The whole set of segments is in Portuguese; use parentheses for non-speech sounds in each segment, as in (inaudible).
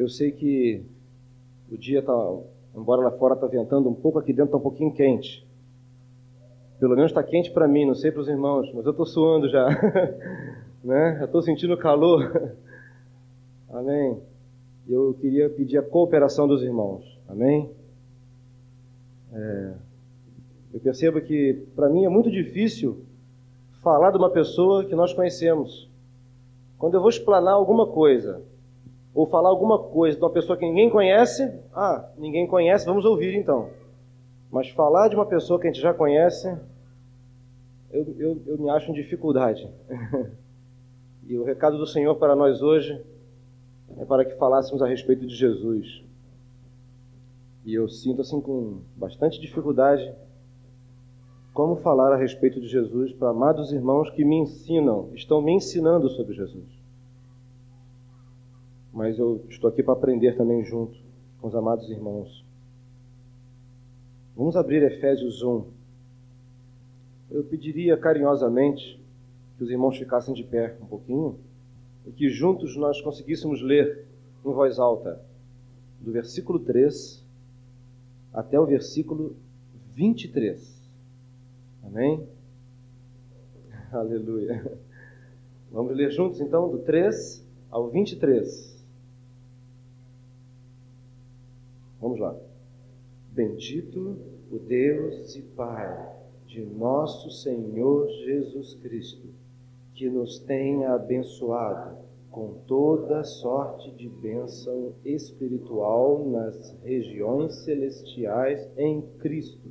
Eu sei que o dia está, embora lá fora está ventando um pouco, aqui dentro está um pouquinho quente. Pelo menos está quente para mim, não sei para os irmãos, mas eu estou suando já. (laughs) né? Eu estou sentindo calor. (laughs) Amém. Eu queria pedir a cooperação dos irmãos. Amém. É, eu percebo que para mim é muito difícil falar de uma pessoa que nós conhecemos. Quando eu vou explanar alguma coisa, ou falar alguma coisa de uma pessoa que ninguém conhece, ah, ninguém conhece, vamos ouvir então. Mas falar de uma pessoa que a gente já conhece, eu, eu, eu me acho em dificuldade. (laughs) e o recado do Senhor para nós hoje é para que falássemos a respeito de Jesus. E eu sinto assim com bastante dificuldade como falar a respeito de Jesus para amados irmãos que me ensinam, estão me ensinando sobre Jesus. Mas eu estou aqui para aprender também junto com os amados irmãos. Vamos abrir Efésios 1 eu pediria carinhosamente que os irmãos ficassem de pé um pouquinho e que juntos nós conseguíssemos ler em voz alta do versículo 3 até o versículo 23. Amém? (laughs) Aleluia. Vamos ler juntos então do 3 ao 23. Vamos lá. Bendito o Deus e Pai de nosso Senhor Jesus Cristo, que nos tenha abençoado com toda sorte de bênção espiritual nas regiões celestiais em Cristo,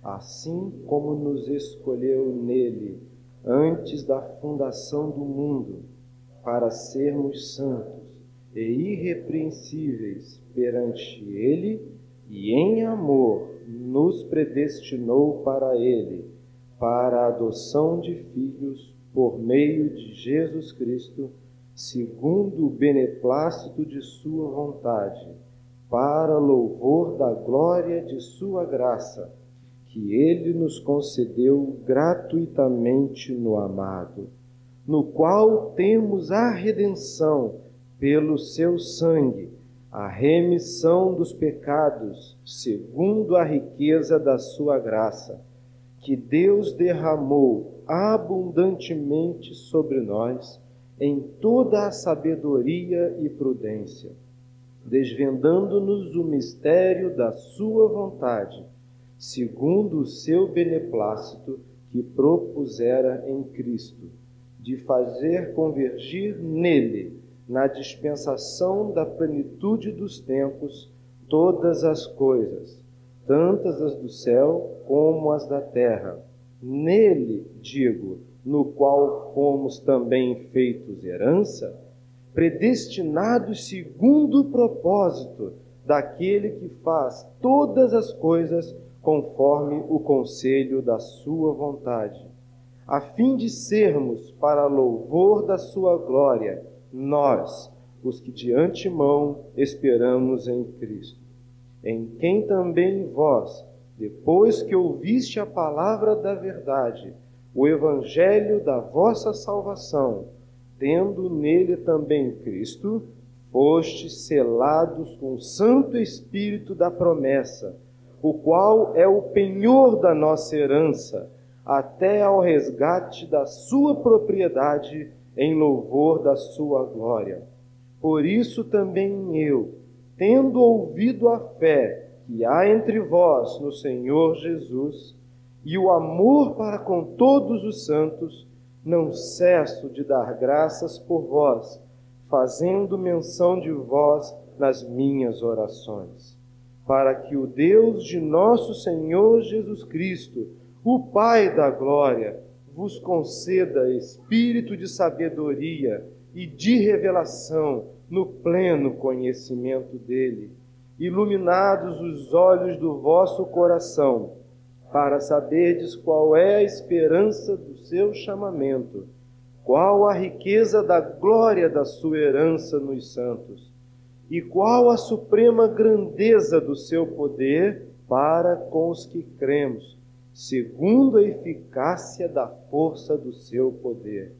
assim como nos escolheu nele antes da fundação do mundo, para sermos santos e irrepreensíveis perante ele e em amor nos predestinou para Ele, para a adoção de filhos por meio de Jesus Cristo, segundo o beneplácito de Sua vontade, para louvor da glória de Sua graça, que Ele nos concedeu gratuitamente no amado, no qual temos a redenção pelo Seu sangue a remissão dos pecados, segundo a riqueza da sua graça, que Deus derramou abundantemente sobre nós em toda a sabedoria e prudência, desvendando-nos o mistério da sua vontade, segundo o seu beneplácito que propusera em Cristo, de fazer convergir nele na dispensação da plenitude dos tempos, todas as coisas, tantas as do céu como as da terra. Nele, digo, no qual fomos também feitos herança, predestinados segundo o propósito daquele que faz todas as coisas conforme o conselho da sua vontade, a fim de sermos para louvor da sua glória nós, os que de antemão esperamos em Cristo, em quem também vós, depois que ouviste a palavra da verdade, o evangelho da vossa salvação, tendo nele também Cristo, fostes selados com o Santo Espírito da promessa, o qual é o penhor da nossa herança, até ao resgate da sua propriedade em louvor da sua glória. Por isso também eu, tendo ouvido a fé que há entre vós no Senhor Jesus e o amor para com todos os santos, não cesso de dar graças por vós, fazendo menção de vós nas minhas orações, para que o Deus de nosso Senhor Jesus Cristo, o Pai da glória, vos conceda espírito de sabedoria e de revelação no pleno conhecimento dele, iluminados os olhos do vosso coração, para saberdes qual é a esperança do seu chamamento, qual a riqueza da glória da sua herança nos santos, e qual a suprema grandeza do seu poder para com os que cremos segundo a eficácia da força do seu poder,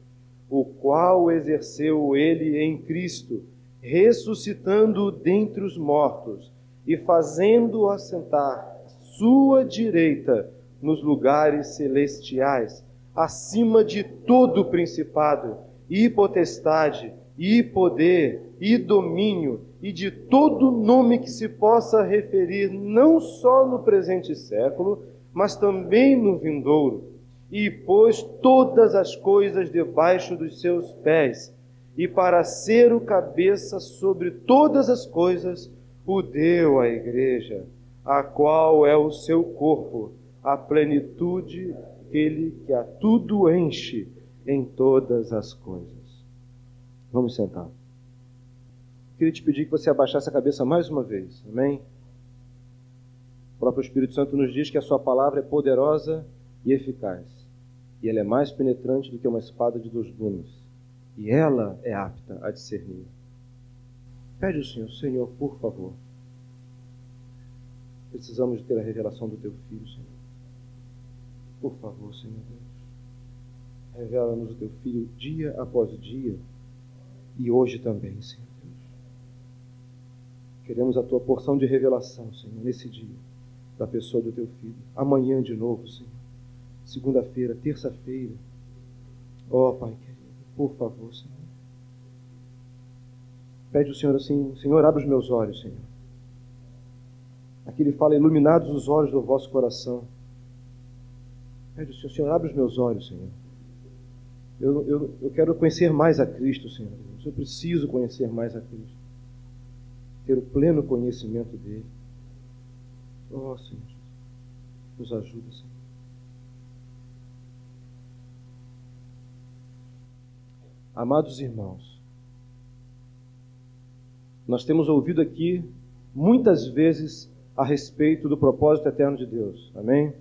o qual exerceu ele em Cristo, ressuscitando dentre os mortos e fazendo-o assentar à sua direita nos lugares celestiais, acima de todo principado e potestade e poder e domínio e de todo nome que se possa referir não só no presente século, mas também no vindouro. E pôs todas as coisas debaixo dos seus pés, e para ser o cabeça sobre todas as coisas, o deu à igreja, a qual é o seu corpo, a plenitude aquele que a tudo enche em todas as coisas. Vamos sentar. Queria te pedir que você abaixasse a cabeça mais uma vez. Amém? O próprio Espírito Santo nos diz que a sua palavra é poderosa e eficaz. E ela é mais penetrante do que uma espada de dois gumes. E ela é apta a discernir. Pede ao Senhor, Senhor, por favor. Precisamos ter a revelação do teu filho, Senhor. Por favor, Senhor Deus. Revela-nos o teu filho dia após dia e hoje também, Senhor Deus. Queremos a tua porção de revelação, Senhor, nesse dia, da pessoa do teu filho. Amanhã de novo, Senhor. Segunda-feira, terça-feira. Ó oh, Pai querido, por favor, Senhor. Pede o Senhor assim, Senhor, abre os meus olhos, Senhor. Aqui ele fala, iluminados os olhos do vosso coração. Pede o Senhor, Senhor, abre os meus olhos, Senhor. Eu, eu, eu quero conhecer mais a Cristo, Senhor. Eu preciso conhecer mais a Cristo. Ter o pleno conhecimento dele. Oh, Senhor, nos ajuda, Senhor. Amados irmãos, nós temos ouvido aqui muitas vezes a respeito do propósito eterno de Deus. Amém?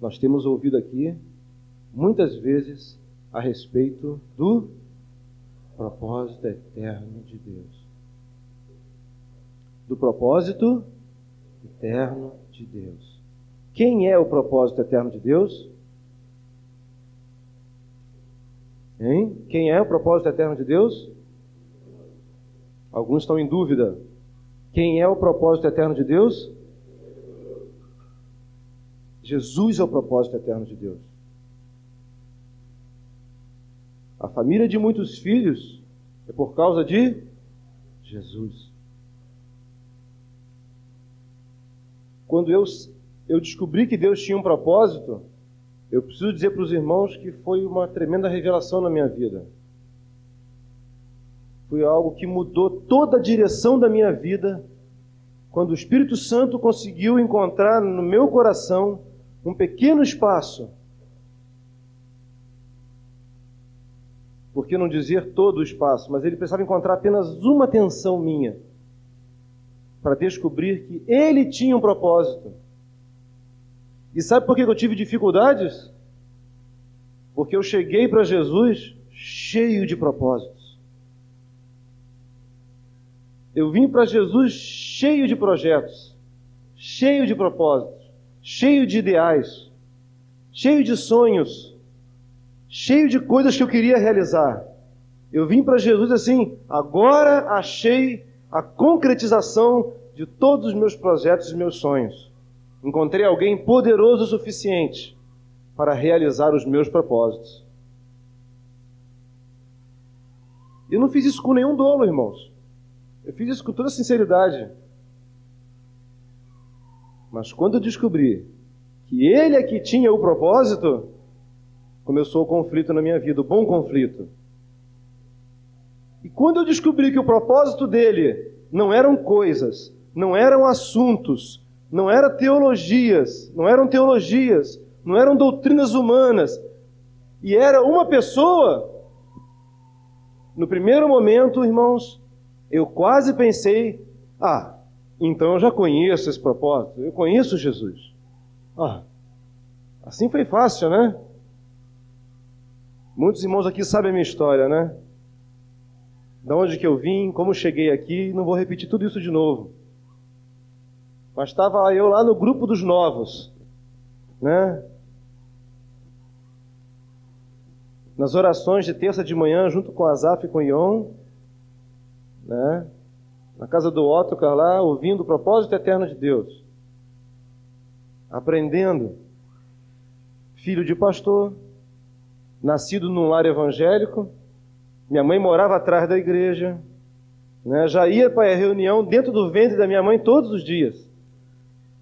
Nós temos ouvido aqui muitas vezes a respeito do propósito eterno de Deus. Do propósito eterno de Deus. Quem é o propósito eterno de Deus? Hein? Quem é o propósito eterno de Deus? Alguns estão em dúvida. Quem é o propósito eterno de Deus? Jesus é o propósito eterno de Deus. A família de muitos filhos é por causa de Jesus. Quando eu, eu descobri que Deus tinha um propósito, eu preciso dizer para os irmãos que foi uma tremenda revelação na minha vida. Foi algo que mudou toda a direção da minha vida, quando o Espírito Santo conseguiu encontrar no meu coração um pequeno espaço por que não dizer todo o espaço, mas ele precisava encontrar apenas uma atenção minha para descobrir que ele tinha um propósito. E sabe por que eu tive dificuldades? Porque eu cheguei para Jesus cheio de propósitos. Eu vim para Jesus cheio de projetos, cheio de propósitos, cheio de ideais, cheio de sonhos cheio de coisas que eu queria realizar. Eu vim para Jesus assim, agora achei a concretização de todos os meus projetos e meus sonhos. Encontrei alguém poderoso o suficiente para realizar os meus propósitos. Eu não fiz isso com nenhum dolo, irmãos. Eu fiz isso com toda sinceridade. Mas quando eu descobri que ele é que tinha o propósito, começou o conflito na minha vida, o bom conflito. E quando eu descobri que o propósito dele não eram coisas, não eram assuntos, não eram teologias, não eram teologias, não eram doutrinas humanas, e era uma pessoa, no primeiro momento, irmãos, eu quase pensei: ah, então eu já conheço esse propósito, eu conheço Jesus. Ah, assim foi fácil, né? Muitos irmãos aqui sabem a minha história, né? Da onde que eu vim, como cheguei aqui, não vou repetir tudo isso de novo. Mas estava eu lá no grupo dos novos, né? nas orações de terça de manhã, junto com Azaf e com Ion, né? na casa do Ottokar lá, ouvindo o propósito eterno de Deus, aprendendo, filho de pastor, nascido num lar evangélico, minha mãe morava atrás da igreja, né? já ia para a reunião dentro do ventre da minha mãe todos os dias.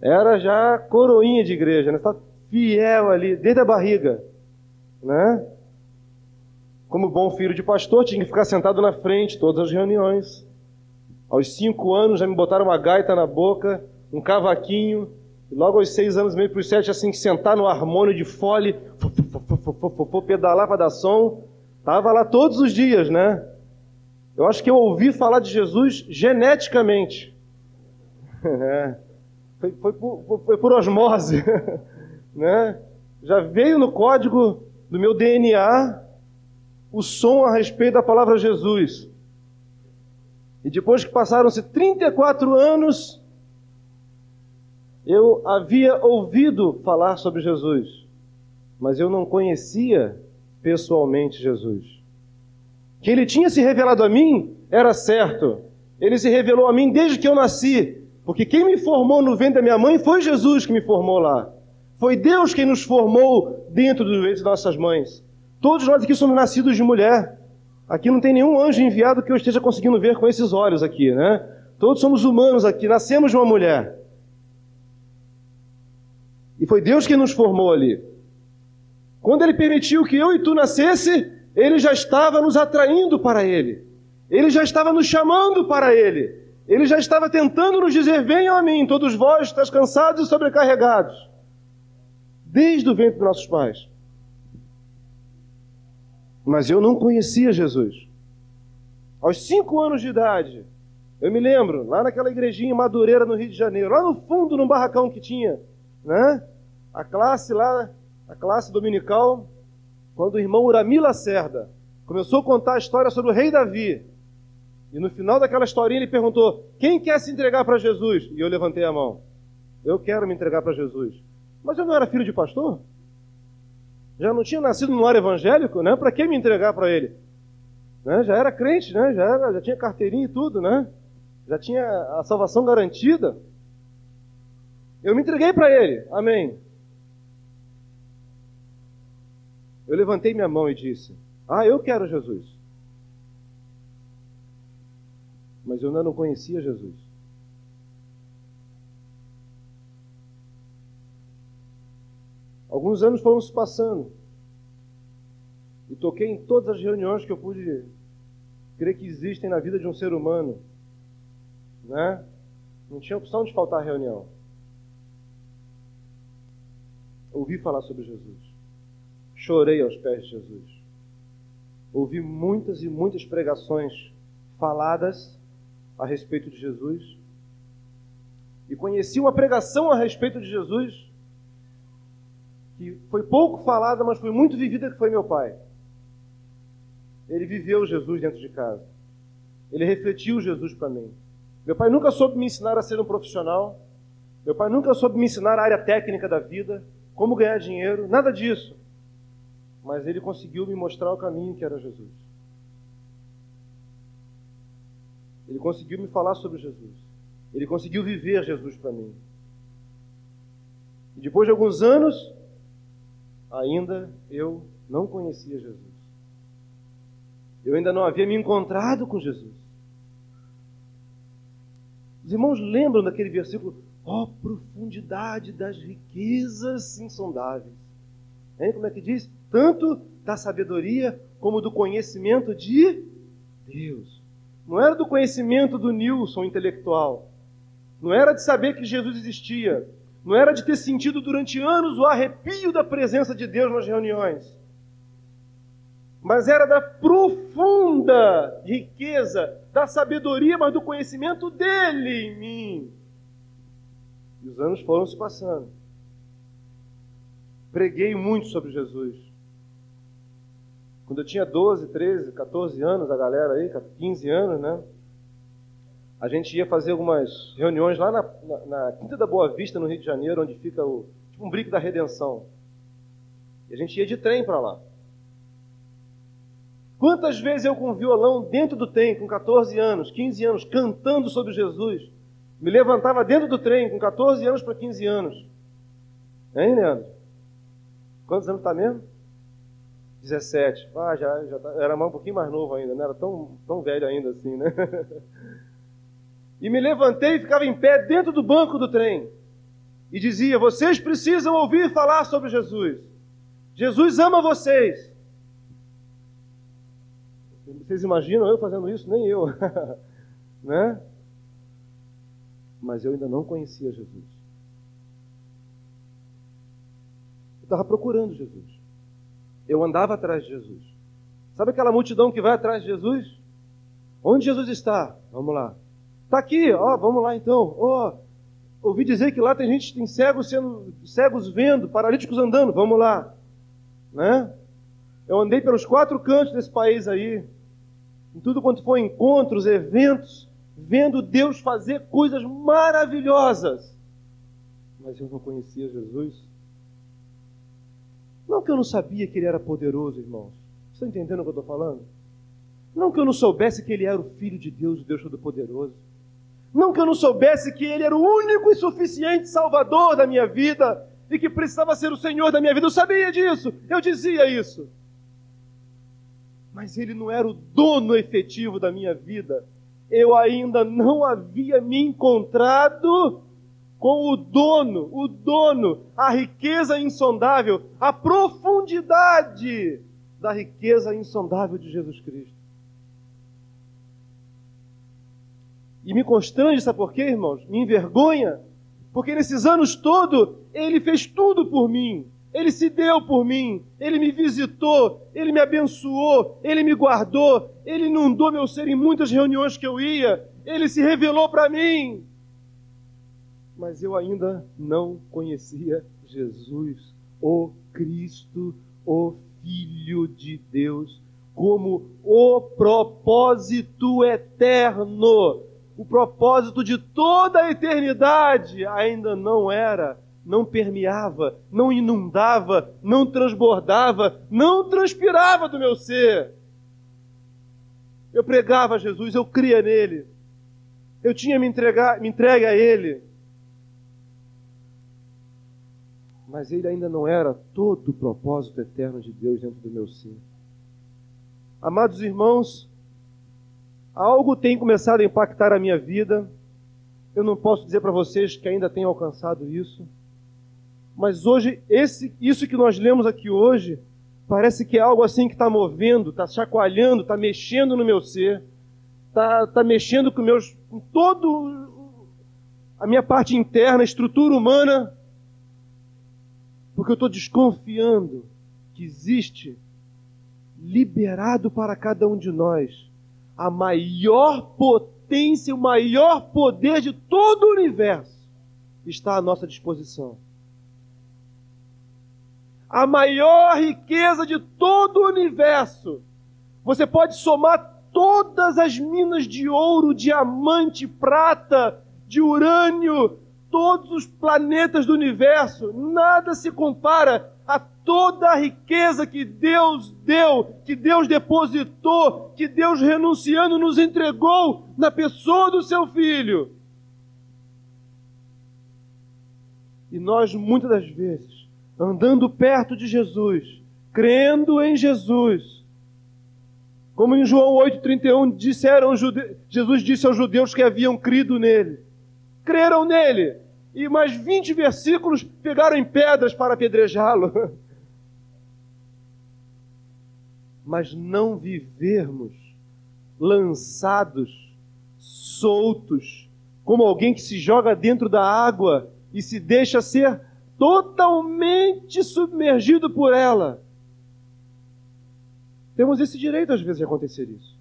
Era já coroinha de igreja, né? Está fiel ali, desde a barriga, né? Como bom filho de pastor, tinha que ficar sentado na frente todas as reuniões. Aos cinco anos já me botaram uma gaita na boca, um cavaquinho. E logo aos seis anos, meio para os sete, assim, que sentar no harmônio de fole, pedalar para dar som. Tava lá todos os dias, né? Eu acho que eu ouvi falar de Jesus geneticamente. (laughs) É. Foi, foi, por, foi por osmose. (laughs) né? Já veio no código do meu DNA o som a respeito da palavra Jesus. E depois que passaram-se 34 anos, eu havia ouvido falar sobre Jesus, mas eu não conhecia pessoalmente Jesus. Que ele tinha se revelado a mim era certo. Ele se revelou a mim desde que eu nasci, porque quem me formou no ventre da minha mãe foi Jesus que me formou lá. Foi Deus quem nos formou dentro do ventre de nossas mães. Todos nós aqui somos nascidos de mulher. Aqui não tem nenhum anjo enviado que eu esteja conseguindo ver com esses olhos aqui, né? Todos somos humanos aqui, nascemos de uma mulher. E foi Deus quem nos formou ali. Quando Ele permitiu que eu e tu nascesse, Ele já estava nos atraindo para Ele. Ele já estava nos chamando para Ele. Ele já estava tentando nos dizer: Venham a mim, todos vós estáis cansados e sobrecarregados. Desde o ventre dos nossos pais. Mas eu não conhecia Jesus. Aos cinco anos de idade, eu me lembro, lá naquela igrejinha Madureira, no Rio de Janeiro, lá no fundo, num barracão que tinha, né? A classe lá, a classe dominical, quando o irmão Urami Lacerda começou a contar a história sobre o rei Davi. E no final daquela historinha ele perguntou: Quem quer se entregar para Jesus? E eu levantei a mão. Eu quero me entregar para Jesus. Mas eu não era filho de pastor? já não tinha nascido no lar evangélico, né? Para que me entregar para ele? Né? Já era crente, né? Já, era, já tinha carteirinha e tudo, né? Já tinha a salvação garantida. Eu me entreguei para ele. Amém. Eu levantei minha mão e disse: Ah, eu quero Jesus. Mas eu ainda não conhecia Jesus. Alguns anos foram se passando. E toquei em todas as reuniões que eu pude crer que existem na vida de um ser humano. Né? Não tinha opção de faltar reunião. Ouvi falar sobre Jesus. Chorei aos pés de Jesus. Ouvi muitas e muitas pregações faladas a respeito de Jesus. E conheci uma pregação a respeito de Jesus que foi pouco falada, mas foi muito vivida, que foi meu pai. Ele viveu Jesus dentro de casa. Ele refletiu Jesus para mim. Meu pai nunca soube me ensinar a ser um profissional. Meu pai nunca soube me ensinar a área técnica da vida, como ganhar dinheiro, nada disso. Mas ele conseguiu me mostrar o caminho que era Jesus. Ele conseguiu me falar sobre Jesus. Ele conseguiu viver Jesus para mim. E depois de alguns anos, ainda eu não conhecia Jesus. Eu ainda não havia me encontrado com Jesus. Os irmãos lembram daquele versículo? Ó oh, profundidade das riquezas insondáveis. Hein? Como é que diz? Tanto da sabedoria como do conhecimento de Deus. Não era do conhecimento do Nilson intelectual. Não era de saber que Jesus existia não era de ter sentido durante anos o arrepio da presença de Deus nas reuniões, mas era da profunda riqueza, da sabedoria, mas do conhecimento dele em mim. E os anos foram se passando. Preguei muito sobre Jesus. Quando eu tinha 12, 13, 14 anos, a galera aí, 15 anos, né? a gente ia fazer algumas reuniões lá na, na, na, Quinta da Boa Vista, no Rio de Janeiro, onde fica o tipo um brico da redenção. E a gente ia de trem para lá. Quantas vezes eu com violão dentro do trem, com 14 anos, 15 anos, cantando sobre Jesus, me levantava dentro do trem, com 14 anos para 15 anos. Hein, Leandro? Quantos anos está mesmo? 17. Ah, já, já tá, era um pouquinho mais novo ainda, não era tão, tão velho ainda assim, né? (laughs) e me levantei e ficava em pé dentro do banco do trem. E dizia: Vocês precisam ouvir falar sobre Jesus. Jesus ama vocês. Vocês imaginam eu fazendo isso? Nem eu. (laughs) né? Mas eu ainda não conhecia Jesus. Eu estava procurando Jesus. Eu andava atrás de Jesus. Sabe aquela multidão que vai atrás de Jesus? Onde Jesus está? Vamos lá. Está aqui, ó, vamos lá então. Ó, ouvi dizer que lá tem gente, tem cegos sendo cegos vendo, paralíticos andando. Vamos lá, né? Eu andei pelos quatro cantos desse país aí, em tudo quanto foi encontros, eventos, vendo Deus fazer coisas maravilhosas. Mas eu não conhecia Jesus. Não que eu não sabia que ele era poderoso, irmãos. Estão entendendo o que eu estou falando? Não que eu não soubesse que ele era o Filho de Deus, o Deus Todo-Poderoso. Não que eu não soubesse que ele era o único e suficiente Salvador da minha vida e que precisava ser o Senhor da minha vida. Eu sabia disso, eu dizia isso mas ele não era o dono efetivo da minha vida. Eu ainda não havia me encontrado com o dono, o dono, a riqueza insondável, a profundidade da riqueza insondável de Jesus Cristo. E me constrange, sabe por quê, irmãos? Me envergonha, porque nesses anos todos ele fez tudo por mim. Ele se deu por mim, ele me visitou, ele me abençoou, ele me guardou, ele inundou meu ser em muitas reuniões que eu ia, ele se revelou para mim. Mas eu ainda não conhecia Jesus, o Cristo, o Filho de Deus, como o propósito eterno, o propósito de toda a eternidade ainda não era não permeava, não inundava, não transbordava, não transpirava do meu ser. Eu pregava a Jesus, eu cria nele. Eu tinha me, entregar, me entregue a ele. Mas ele ainda não era todo o propósito eterno de Deus dentro do meu ser. Amados irmãos, algo tem começado a impactar a minha vida. Eu não posso dizer para vocês que ainda tenho alcançado isso mas hoje, esse, isso que nós lemos aqui hoje, parece que é algo assim que está movendo, está chacoalhando, está mexendo no meu ser, está tá mexendo com meus, com todo a minha parte interna, estrutura humana, porque eu estou desconfiando que existe liberado para cada um de nós a maior potência, o maior poder de todo o universo está à nossa disposição a maior riqueza de todo o universo. Você pode somar todas as minas de ouro, diamante, prata, de urânio, todos os planetas do universo, nada se compara a toda a riqueza que Deus deu, que Deus depositou, que Deus renunciando nos entregou na pessoa do seu filho. E nós muitas das vezes andando perto de Jesus, crendo em Jesus. Como em João 8,31 disseram, Jesus disse aos judeus que haviam crido nele. Creram nele. E mais 20 versículos pegaram em pedras para apedrejá-lo. (laughs) Mas não vivermos lançados, soltos, como alguém que se joga dentro da água e se deixa ser totalmente submergido por ela. Temos esse direito, às vezes, de acontecer isso.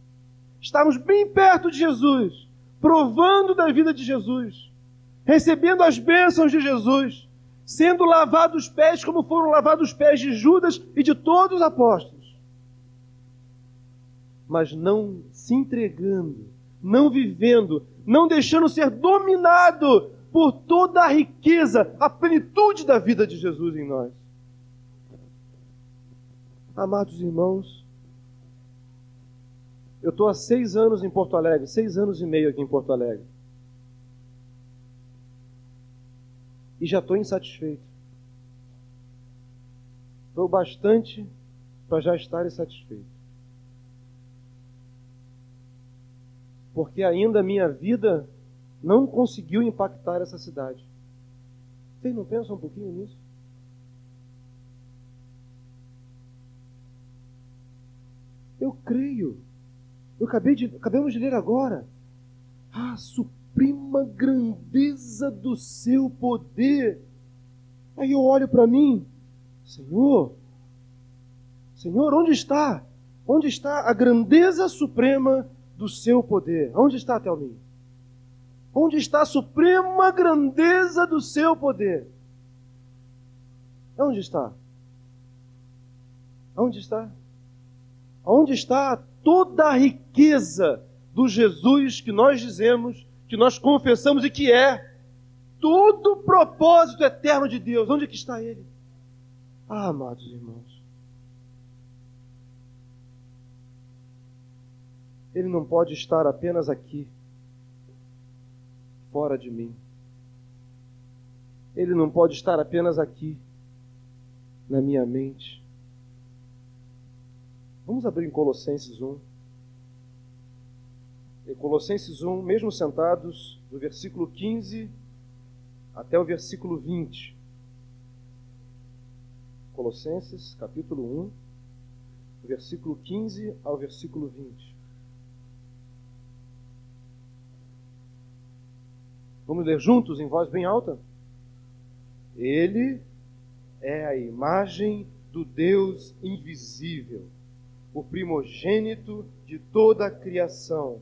Estamos bem perto de Jesus, provando da vida de Jesus, recebendo as bênçãos de Jesus, sendo lavados os pés como foram lavados os pés de Judas e de todos os apóstolos. Mas não se entregando, não vivendo, não deixando ser dominado por toda a riqueza, a plenitude da vida de Jesus em nós. Amados irmãos, Eu estou há seis anos em Porto Alegre, seis anos e meio aqui em Porto Alegre. E já estou insatisfeito. Foi bastante para já estar insatisfeito. Porque ainda a minha vida não conseguiu impactar essa cidade. Vocês não pensam um pouquinho nisso? Eu creio. Eu acabei de, acabamos de ler agora. A suprema grandeza do seu poder. Aí eu olho para mim, Senhor, Senhor, onde está? Onde está a grandeza suprema do seu poder? Onde está, Thelminha? Onde está a suprema grandeza do seu poder? Onde está? Onde está? Onde está toda a riqueza do Jesus que nós dizemos, que nós confessamos e que é todo o propósito eterno de Deus? Onde é que está ele? Ah, amados irmãos, ele não pode estar apenas aqui, fora de mim. Ele não pode estar apenas aqui, na minha mente. Vamos abrir em Colossenses 1. Colossenses 1, mesmo sentados, do versículo 15 até o versículo 20. Colossenses, capítulo 1, versículo 15 ao versículo 20. Vamos ler juntos em voz bem alta? Ele é a imagem do Deus invisível o primogênito de toda a criação,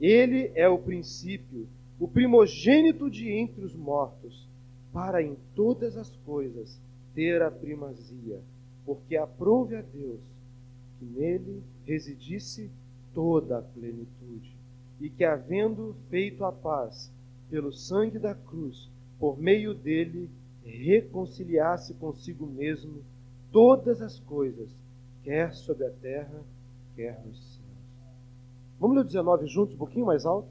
Ele é o princípio, o primogênito de entre os mortos, para em todas as coisas ter a primazia, porque aprove a Deus que nele residisse toda a plenitude, e que, havendo feito a paz pelo sangue da cruz, por meio dele reconciliasse consigo mesmo todas as coisas quer sobre a terra, quer nos céus. Vamos ler o 19 juntos, um pouquinho mais alto?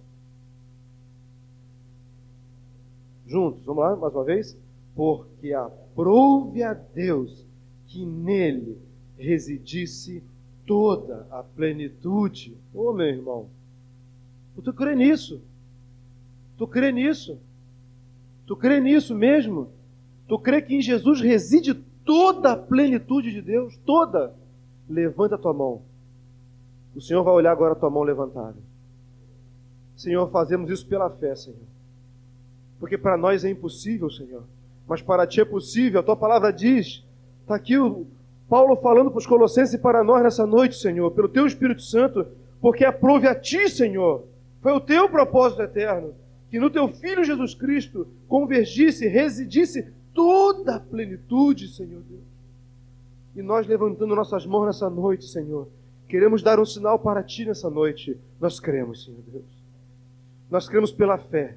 Juntos, vamos lá, mais uma vez? Porque aprove a Deus que nele residisse toda a plenitude. Ô oh, meu irmão, tu crê nisso? Tu crê nisso? Tu crê nisso mesmo? Tu crê que em Jesus reside toda a plenitude de Deus? Toda levanta a tua mão. O Senhor vai olhar agora a tua mão levantada. Senhor, fazemos isso pela fé, Senhor. Porque para nós é impossível, Senhor. Mas para ti é possível. A tua palavra diz. Está aqui o Paulo falando para os Colossenses e para nós nessa noite, Senhor, pelo teu Espírito Santo, porque aprove a ti, Senhor. Foi o teu propósito eterno. Que no teu Filho Jesus Cristo convergisse, residisse toda a plenitude, Senhor Deus. E nós levantando nossas mãos nessa noite, Senhor, queremos dar um sinal para Ti nessa noite. Nós cremos, Senhor Deus. Nós cremos pela fé.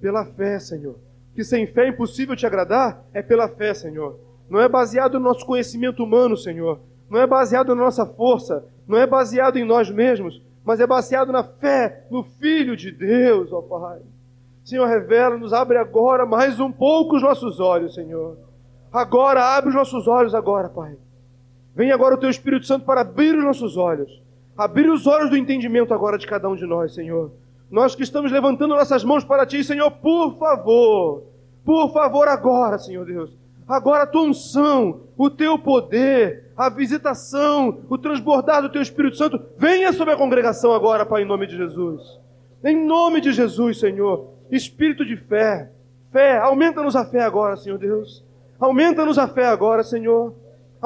Pela fé, Senhor. Que sem fé é impossível te agradar, é pela fé, Senhor. Não é baseado no nosso conhecimento humano, Senhor. Não é baseado na nossa força. Não é baseado em nós mesmos. Mas é baseado na fé no Filho de Deus, ó Pai. Senhor, revela-nos, abre agora mais um pouco os nossos olhos, Senhor. Agora, abre os nossos olhos agora, Pai. Vem agora o teu Espírito Santo para abrir os nossos olhos. Abrir os olhos do entendimento agora de cada um de nós, Senhor. Nós que estamos levantando nossas mãos para Ti, Senhor, por favor. Por favor, agora, Senhor Deus. Agora a tua unção, o teu poder, a visitação, o transbordar do teu Espírito Santo, venha sobre a congregação agora, Pai, em nome de Jesus. Em nome de Jesus, Senhor. Espírito de fé. Fé, aumenta-nos a fé agora, Senhor Deus. Aumenta-nos a fé agora, Senhor.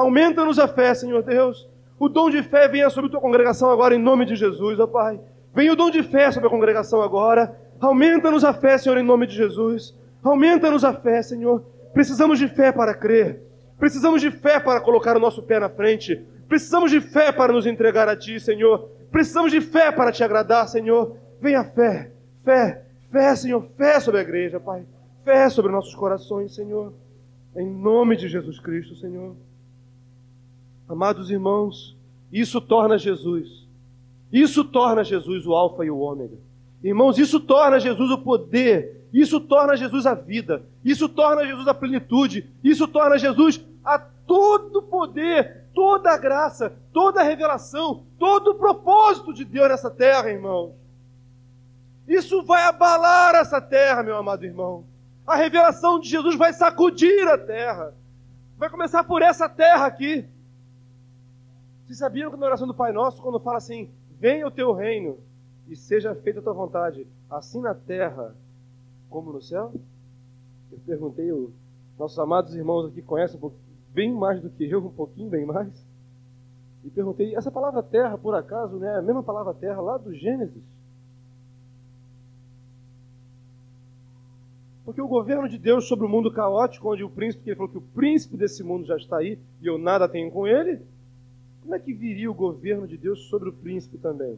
Aumenta-nos a fé, Senhor Deus. O dom de fé venha sobre a tua congregação agora, em nome de Jesus, ó Pai. Venha o dom de fé sobre a congregação agora. Aumenta-nos a fé, Senhor, em nome de Jesus. Aumenta-nos a fé, Senhor. Precisamos de fé para crer. Precisamos de fé para colocar o nosso pé na frente. Precisamos de fé para nos entregar a Ti, Senhor. Precisamos de fé para te agradar, Senhor. Venha fé, fé, fé, Senhor. Fé sobre a igreja, Pai. Fé sobre nossos corações, Senhor. Em nome de Jesus Cristo, Senhor. Amados irmãos, isso torna Jesus. Isso torna Jesus o Alfa e o Ômega. Irmãos, isso torna Jesus o poder. Isso torna Jesus a vida. Isso torna Jesus a plenitude. Isso torna Jesus a todo poder, toda a graça, toda a revelação, todo o propósito de Deus nessa terra, irmãos. Isso vai abalar essa terra, meu amado irmão. A revelação de Jesus vai sacudir a terra. Vai começar por essa terra aqui. Vocês sabiam que na oração do Pai Nosso, quando fala assim: Venha o teu reino e seja feita a tua vontade, assim na terra como no céu? Eu perguntei, os nossos amados irmãos aqui conhecem um bem mais do que eu, um pouquinho bem mais. E perguntei, essa palavra terra, por acaso, né, é a mesma palavra terra lá do Gênesis? Porque o governo de Deus sobre o mundo caótico, onde o príncipe, que ele falou que o príncipe desse mundo já está aí e eu nada tenho com ele, como é que viria o governo de Deus sobre o príncipe também?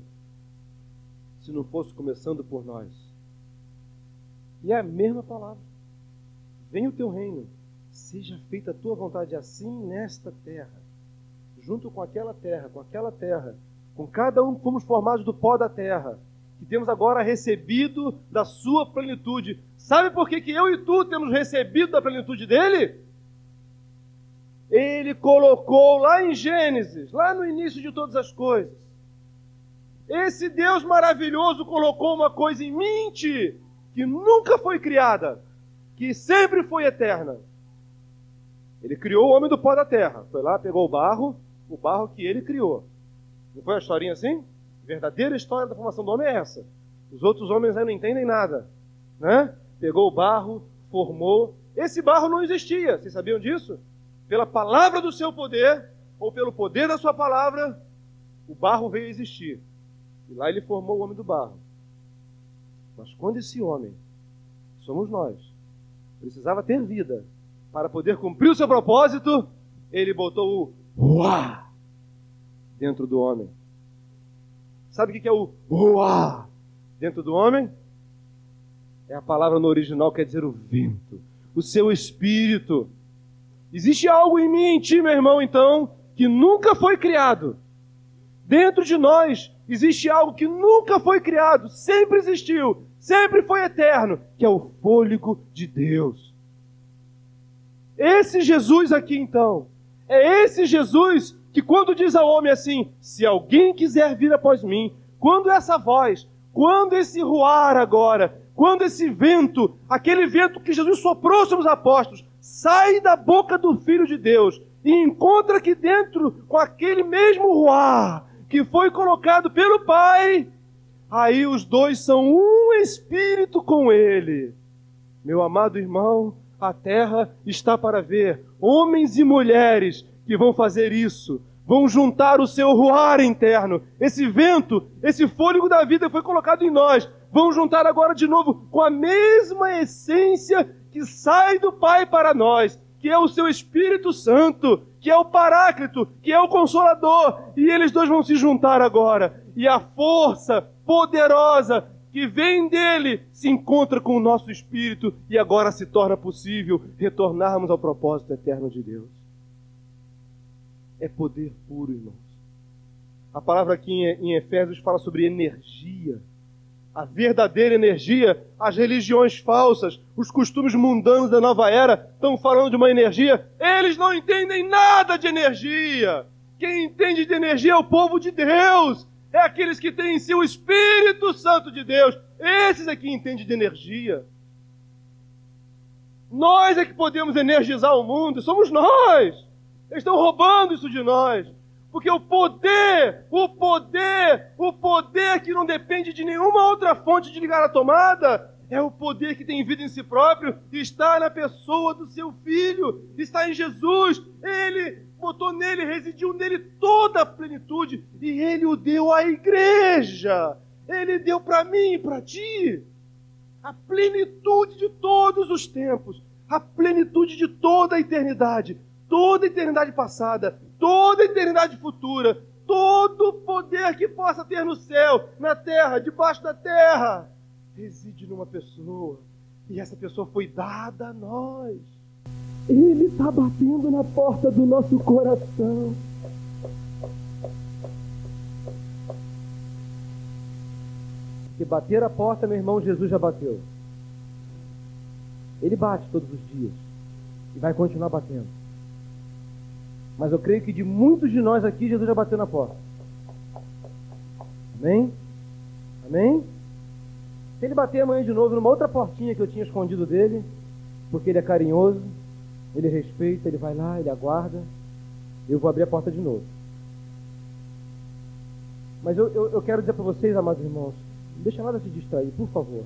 Se não fosse começando por nós. E é a mesma palavra. Venha o teu reino, seja feita a tua vontade assim nesta terra, junto com aquela terra, com aquela terra, com cada um fomos formados do pó da terra, que temos agora recebido da sua plenitude. Sabe por que, que eu e tu temos recebido da plenitude dele? Ele colocou lá em Gênesis, lá no início de todas as coisas. Esse Deus maravilhoso colocou uma coisa em mente que nunca foi criada, que sempre foi eterna. Ele criou o homem do pó da terra. Foi lá, pegou o barro, o barro que ele criou. Não foi a historinha assim? A verdadeira história da formação do homem é essa. Os outros homens aí não entendem nada. Né? Pegou o barro, formou. Esse barro não existia. Vocês sabiam disso? Pela palavra do seu poder, ou pelo poder da sua palavra, o barro veio a existir. E lá ele formou o homem do barro. Mas quando esse homem, somos nós, precisava ter vida para poder cumprir o seu propósito, ele botou o uá dentro do homem. Sabe o que é o uá dentro do homem? É a palavra no original quer dizer o vento, o seu espírito. Existe algo em mim e em ti, meu irmão, então, que nunca foi criado. Dentro de nós existe algo que nunca foi criado, sempre existiu, sempre foi eterno, que é o fôlego de Deus. Esse Jesus aqui, então, é esse Jesus que, quando diz ao homem assim: se alguém quiser vir após mim, quando essa voz, quando esse ruar agora, quando esse vento, aquele vento que Jesus soprou sobre os apóstolos, sai da boca do Filho de Deus e encontra aqui dentro com aquele mesmo ruar que foi colocado pelo Pai, aí os dois são um espírito com ele. Meu amado irmão, a terra está para ver homens e mulheres que vão fazer isso, vão juntar o seu ruar interno, esse vento, esse fôlego da vida foi colocado em nós, vão juntar agora de novo com a mesma essência que sai do Pai para nós, que é o seu Espírito Santo, que é o Paráclito, que é o Consolador, e eles dois vão se juntar agora, e a força poderosa que vem dele se encontra com o nosso espírito e agora se torna possível retornarmos ao propósito eterno de Deus. É poder puro, irmãos. A palavra aqui em Efésios fala sobre energia a verdadeira energia, as religiões falsas, os costumes mundanos da nova era estão falando de uma energia. Eles não entendem nada de energia. Quem entende de energia é o povo de Deus. É aqueles que têm em si o Espírito Santo de Deus. Esses é que entendem de energia. Nós é que podemos energizar o mundo. Somos nós. Eles estão roubando isso de nós. Porque o poder, o poder, o poder que não depende de nenhuma outra fonte de ligar a tomada, é o poder que tem vida em si próprio, está na pessoa do seu filho, está em Jesus. Ele botou nele, residiu nele toda a plenitude e ele o deu à igreja. Ele deu para mim e para ti a plenitude de todos os tempos, a plenitude de toda a eternidade, toda a eternidade passada, toda a eternidade futura, todo o poder que possa ter no céu, na terra, debaixo da terra, reside numa pessoa. E essa pessoa foi dada a nós. Ele está batendo na porta do nosso coração. Se bater a porta, meu irmão, Jesus já bateu. Ele bate todos os dias e vai continuar batendo. Mas eu creio que de muitos de nós aqui, Jesus já bateu na porta. Amém? Amém? Se ele bater amanhã de novo numa outra portinha que eu tinha escondido dele, porque ele é carinhoso, ele respeita, ele vai lá, ele aguarda, eu vou abrir a porta de novo. Mas eu, eu, eu quero dizer para vocês, amados irmãos, não deixa nada se distrair, por favor.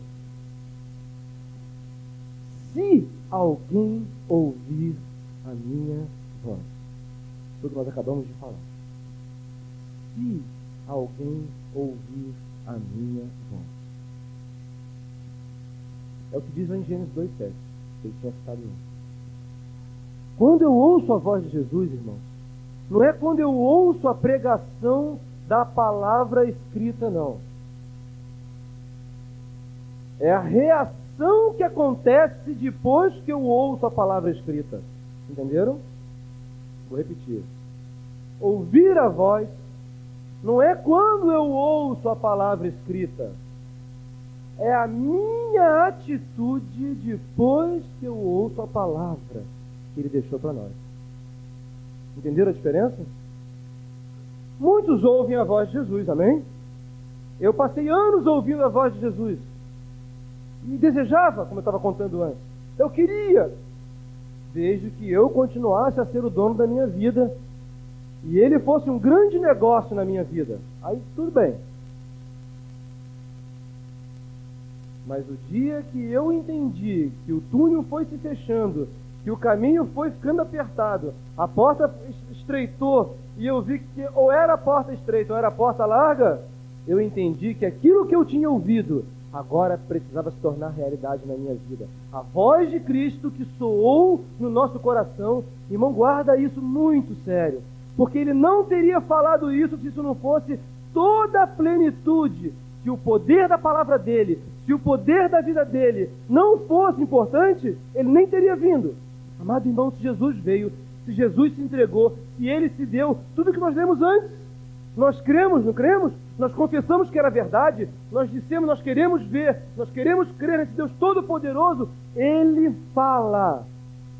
Se alguém ouvir a minha voz, tudo que nós acabamos de falar. Se alguém ouvir a minha voz. É o que diz lá em Gênesis 2,7. Ele tinha citado antes. Quando eu ouço a voz de Jesus, irmãos, não é quando eu ouço a pregação da palavra escrita, não. É a reação que acontece depois que eu ouço a palavra escrita. Entenderam? Vou repetir. Ouvir a voz não é quando eu ouço a palavra escrita é a minha atitude depois que eu ouço a palavra que ele deixou para nós. Entenderam a diferença? Muitos ouvem a voz de Jesus, amém? Eu passei anos ouvindo a voz de Jesus. E desejava, como eu estava contando antes. Eu queria, desde que eu continuasse a ser o dono da minha vida e ele fosse um grande negócio na minha vida. Aí tudo bem. Mas o dia que eu entendi que o túnel foi se fechando, que o caminho foi ficando apertado, a porta estreitou e eu vi que ou era a porta estreita ou era a porta larga, eu entendi que aquilo que eu tinha ouvido agora precisava se tornar realidade na minha vida. A voz de Cristo que soou no nosso coração, irmão, guarda isso muito sério, porque ele não teria falado isso se isso não fosse toda a plenitude que o poder da palavra dele se o poder da vida dele não fosse importante, ele nem teria vindo. Amado irmão, se Jesus veio, se Jesus se entregou, se ele se deu, tudo que nós lemos antes, nós cremos, não cremos? Nós confessamos que era verdade, nós dissemos, nós queremos ver, nós queremos crer nesse Deus Todo-Poderoso. Ele fala,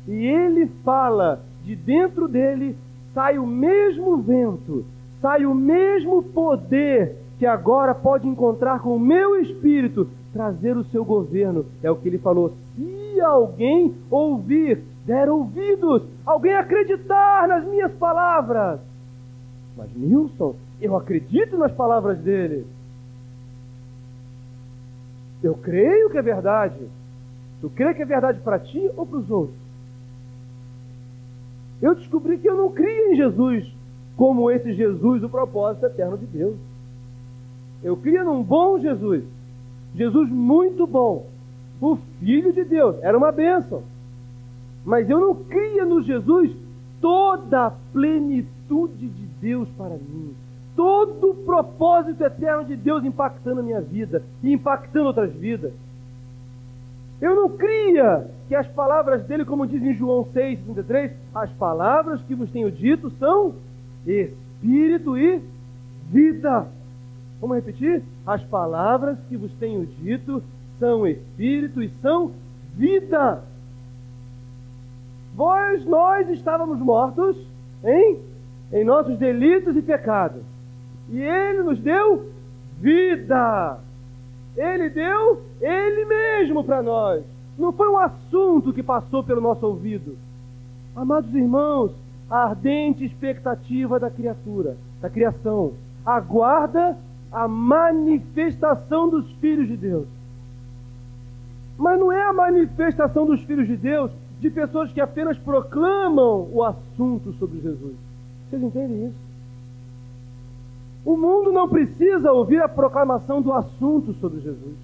e ele fala, de dentro dele sai o mesmo vento, sai o mesmo poder que agora pode encontrar com o meu espírito trazer o seu governo. É o que ele falou. Se alguém ouvir, der ouvidos, alguém acreditar nas minhas palavras. Mas Nilson, eu acredito nas palavras dele. Eu creio que é verdade. Tu crê que é verdade para ti ou para os outros? Eu descobri que eu não cria em Jesus como esse Jesus, o propósito eterno de Deus. Eu cria num bom Jesus Jesus muito bom, o Filho de Deus, era uma bênção. Mas eu não cria no Jesus toda a plenitude de Deus para mim, todo o propósito eterno de Deus impactando a minha vida e impactando outras vidas. Eu não cria que as palavras dele, como diz em João 6,33, as palavras que vos tenho dito são espírito e vida. Vamos repetir? As palavras que vos tenho dito são espírito e são vida. Vós, nós estávamos mortos, hein? Em nossos delitos e pecados. E Ele nos deu vida. Ele deu Ele mesmo para nós. Não foi um assunto que passou pelo nosso ouvido. Amados irmãos, a ardente expectativa da criatura, da criação, aguarda a manifestação dos filhos de Deus. Mas não é a manifestação dos filhos de Deus de pessoas que apenas proclamam o assunto sobre Jesus. Vocês entendem isso? O mundo não precisa ouvir a proclamação do assunto sobre Jesus.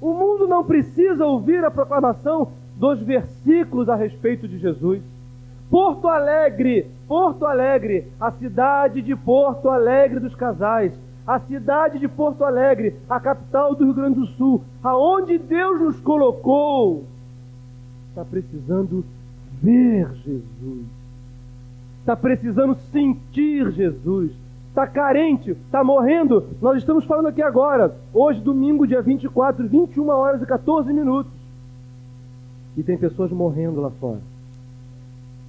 O mundo não precisa ouvir a proclamação dos versículos a respeito de Jesus. Porto Alegre, Porto Alegre, a cidade de Porto Alegre dos casais, a cidade de Porto Alegre, a capital do Rio Grande do Sul, aonde Deus nos colocou, está precisando ver Jesus, está precisando sentir Jesus, está carente, está morrendo. Nós estamos falando aqui agora, hoje, domingo, dia 24, 21 horas e 14 minutos. E tem pessoas morrendo lá fora,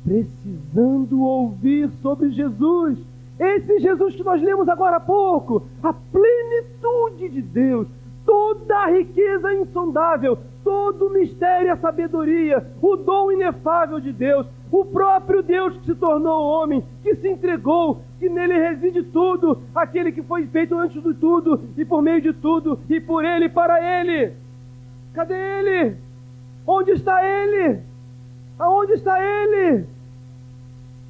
precisando ouvir sobre Jesus. Esse Jesus que nós lemos agora há pouco, a plenitude de Deus, toda a riqueza insondável, todo o mistério e a sabedoria, o dom inefável de Deus, o próprio Deus que se tornou homem, que se entregou, que nele reside tudo, aquele que foi feito antes de tudo e por meio de tudo e por ele e para ele. Cadê ele? Onde está ele? Aonde está ele?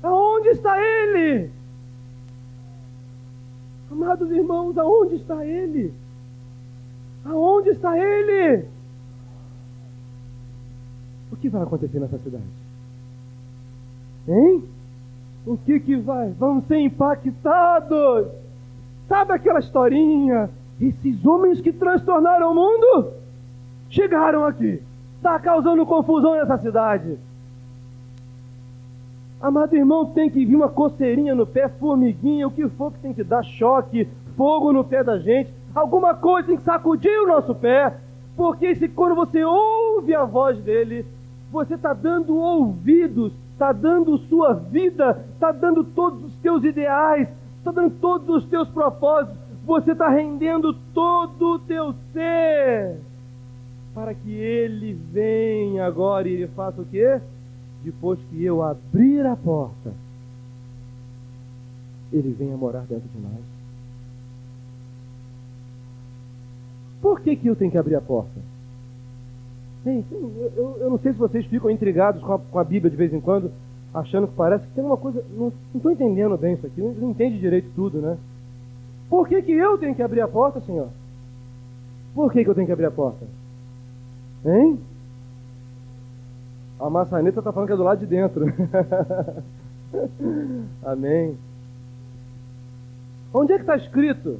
Aonde está ele? Amados irmãos, aonde está ele? Aonde está ele? O que vai acontecer nessa cidade? Hein? O que que vai? Vamos ser impactados. Sabe aquela historinha? Esses homens que transtornaram o mundo chegaram aqui. Está causando confusão nessa cidade. Amado irmão, tem que vir uma coceirinha no pé, formiguinha, o que for que tem que dar choque, fogo no pé da gente, alguma coisa tem que sacudir o nosso pé, porque se quando você ouve a voz dele, você está dando ouvidos, está dando sua vida, está dando todos os teus ideais, está dando todos os teus propósitos, você está rendendo todo o teu ser para que ele venha agora e ele faça o quê? Depois que eu abrir a porta, ele venha morar dentro de nós. Por que, que eu tenho que abrir a porta? Bem, eu, eu, não sei se vocês ficam intrigados com a, com a, Bíblia de vez em quando, achando que parece que tem uma coisa. Não estou entendendo bem isso aqui, não, não entende direito tudo, né? Por que, que eu tenho que abrir a porta, Senhor? Por que, que eu tenho que abrir a porta? Hein? A maçaneta está falando que é do lado de dentro. (laughs) Amém. Onde é que está escrito?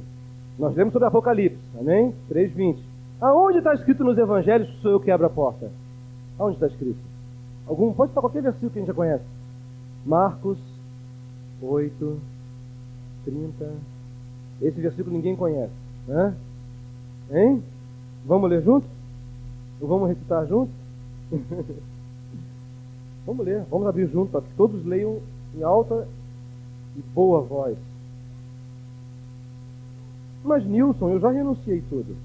Nós lemos sobre Apocalipse. Amém? 3.20. Aonde está escrito nos evangelhos que sou eu que abro a porta? Aonde está escrito? Algum, pode estar qualquer versículo que a gente já conhece. Marcos 8, 30. Esse versículo ninguém conhece. Né? Hein? Vamos ler juntos? Ou vamos recitar juntos? (laughs) vamos ler, vamos abrir junto, para que todos leiam em alta e boa voz. Mas Nilson, eu já renunciei tudo.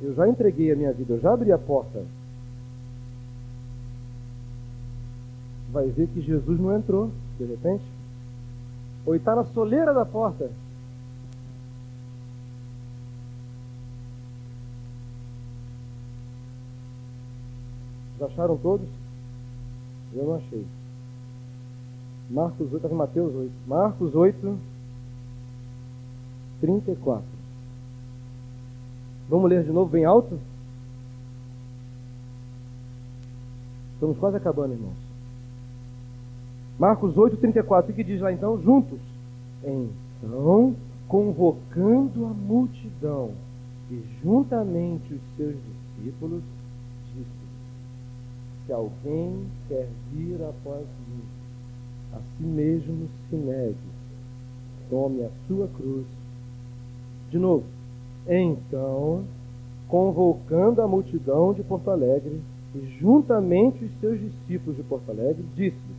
Eu já entreguei a minha vida, eu já abri a porta. Vai ver que Jesus não entrou, de repente. Ou está na soleira da porta. acharam todos? Eu não achei. Marcos 8, estava em Mateus 8. Marcos 8, 34. Vamos ler de novo bem alto? Estamos quase acabando, irmãos. Marcos 8, 34. O que diz lá então? Juntos. Então, convocando a multidão e juntamente os seus discípulos, se alguém quer vir após mim, a si mesmo se negue, tome a sua cruz. De novo, então, convocando a multidão de Porto Alegre e juntamente os seus discípulos de Porto Alegre, disse-lhes: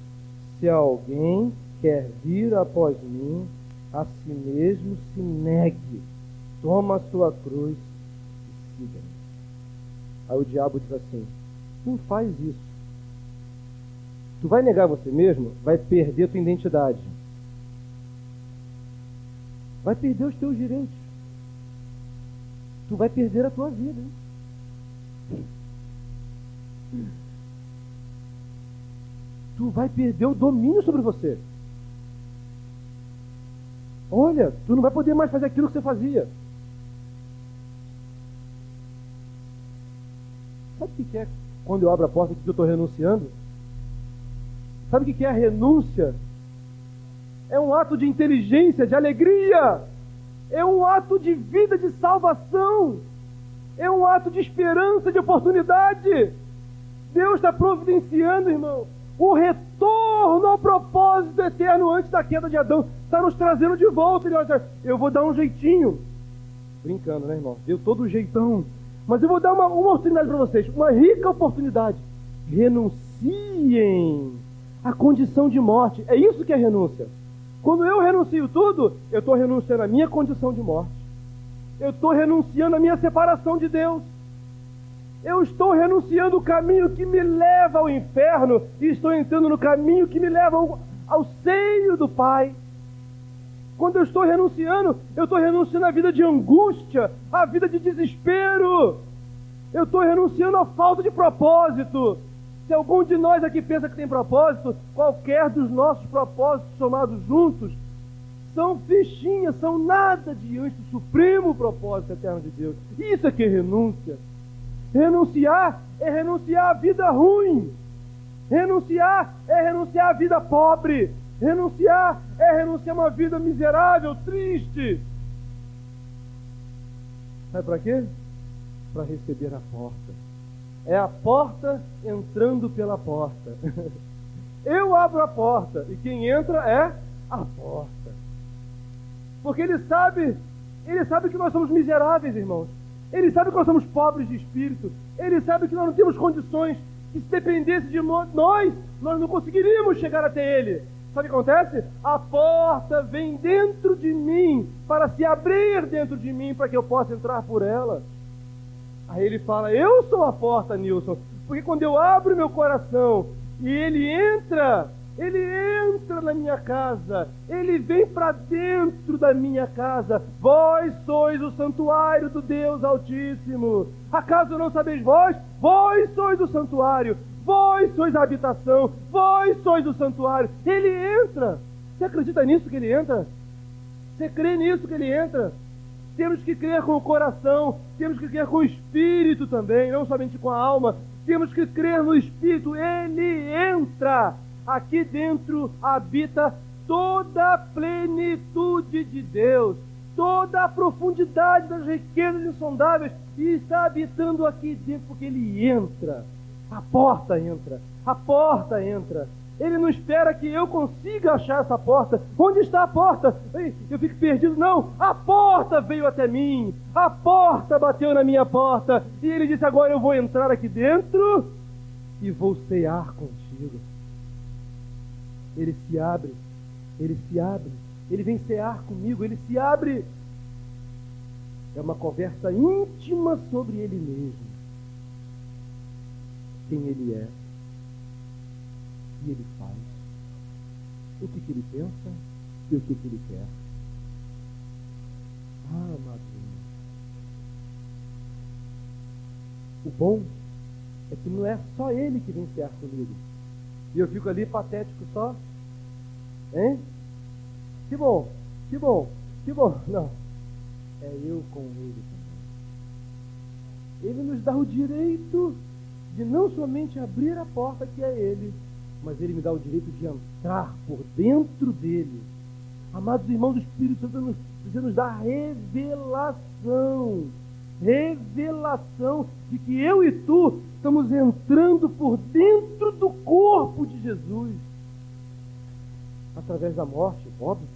Se alguém quer vir após mim, a si mesmo se negue, toma a sua cruz e siga-me. Aí o diabo diz assim: não faz isso. Tu vai negar você mesmo, vai perder tua identidade. Vai perder os teus direitos. Tu vai perder a tua vida. Tu vai perder o domínio sobre você. Olha, tu não vai poder mais fazer aquilo que você fazia. Sabe o que é quando eu abro a porta que eu estou renunciando? Sabe o que é a renúncia? É um ato de inteligência, de alegria. É um ato de vida, de salvação. É um ato de esperança, de oportunidade. Deus está providenciando, irmão, o retorno ao propósito eterno antes da queda de Adão. Está nos trazendo de volta. Ele olha, eu vou dar um jeitinho. Brincando, né, irmão? Deu todo jeitão. Mas eu vou dar uma, uma oportunidade para vocês. Uma rica oportunidade. Renunciem à condição de morte. É isso que é renúncia. Quando eu renuncio tudo, eu estou renunciando à minha condição de morte. Eu estou renunciando à minha separação de Deus. Eu estou renunciando o caminho que me leva ao inferno e estou entrando no caminho que me leva ao, ao seio do Pai. Quando eu estou renunciando, eu estou renunciando à vida de angústia, à vida de desespero. Eu estou renunciando à falta de propósito. Se algum de nós aqui pensa que tem propósito, qualquer dos nossos propósitos somados juntos são fichinhas, são nada diante do supremo propósito eterno de Deus. Isso é que é renúncia. Renunciar é renunciar à vida ruim. Renunciar é renunciar à vida pobre. Renunciar é renunciar a uma vida miserável, triste. Sabe para quê? Para receber a porta. É a porta entrando pela porta. (laughs) Eu abro a porta e quem entra é a porta. Porque ele sabe, ele sabe que nós somos miseráveis, irmãos. Ele sabe que nós somos pobres de espírito. Ele sabe que nós não temos condições. Que se dependesse de nós, nós não conseguiríamos chegar até Ele. Sabe o que acontece? A porta vem dentro de mim para se abrir dentro de mim para que eu possa entrar por ela. Aí ele fala: Eu sou a porta, Nilson. Porque quando eu abro meu coração e ele entra, ele entra na minha casa, ele vem para dentro da minha casa. Vós sois o santuário do Deus Altíssimo. Acaso não sabeis vós? Vós sois o santuário, vós sois a habitação, vós sois o santuário. Ele entra. Você acredita nisso que ele entra? Você crê nisso que ele entra? Temos que crer com o coração, temos que crer com o espírito também, não somente com a alma. Temos que crer no espírito, ele entra aqui dentro habita toda a plenitude de Deus, toda a profundidade das riquezas insondáveis, e está habitando aqui dentro porque ele entra. A porta entra, a porta entra. Ele não espera que eu consiga achar essa porta. Onde está a porta? Eu fico perdido. Não, a porta veio até mim. A porta bateu na minha porta. E ele disse: Agora eu vou entrar aqui dentro e vou cear contigo ele se abre, ele se abre, ele vem cear comigo, ele se abre. É uma conversa íntima sobre ele mesmo. Quem ele é, que ele faz, o que, que ele pensa e o que, que ele quer. Ah, madrinha. O bom é que não é só ele que vem cear comigo. E eu fico ali patético só, Hein? Que bom, que bom, que bom. (laughs) Não. É eu com ele também. Ele nos dá o direito de não somente abrir a porta que é ele, mas ele me dá o direito de entrar por dentro dele. Amados irmãos do Espírito Santo, nos, nos dá revelação. Revelação de que eu e tu estamos entrando por dentro do corpo de Jesus através da morte, óbvio,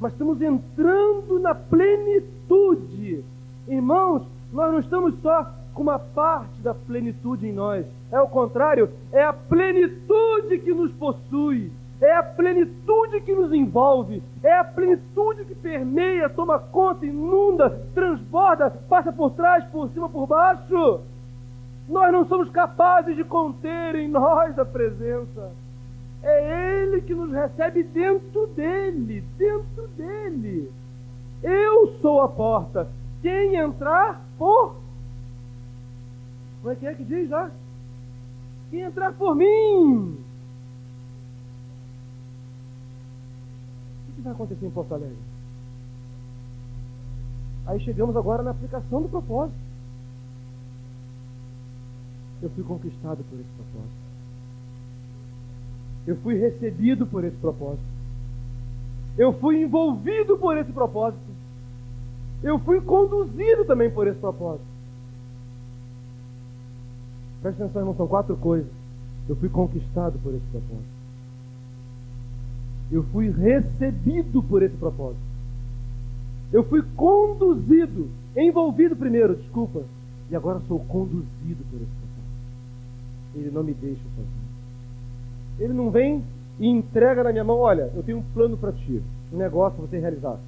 mas estamos entrando na plenitude. Irmãos, nós não estamos só com uma parte da plenitude em nós, é o contrário, é a plenitude que nos possui, é a plenitude que nos envolve, é a plenitude que permeia, toma conta, inunda, transborda, passa por trás, por cima, por baixo. Nós não somos capazes de conter em nós a presença. É Ele que nos recebe dentro dele, dentro dele. Eu sou a porta. Quem entrar por. Como é que é que diz lá? Quem entrar por mim. O que vai acontecer em Porto Alegre? Aí chegamos agora na aplicação do propósito. Eu fui conquistado por esse propósito. Eu fui recebido por esse propósito. Eu fui envolvido por esse propósito. Eu fui conduzido também por esse propósito. Presta atenção, irmão, são quatro coisas. Eu fui conquistado por esse propósito. Eu fui recebido por esse propósito. Eu fui conduzido, envolvido primeiro, desculpa, e agora sou conduzido por esse propósito. Ele não me deixa sozinho. Ele não vem e entrega na minha mão, olha, eu tenho um plano para ti, um negócio para você realizar.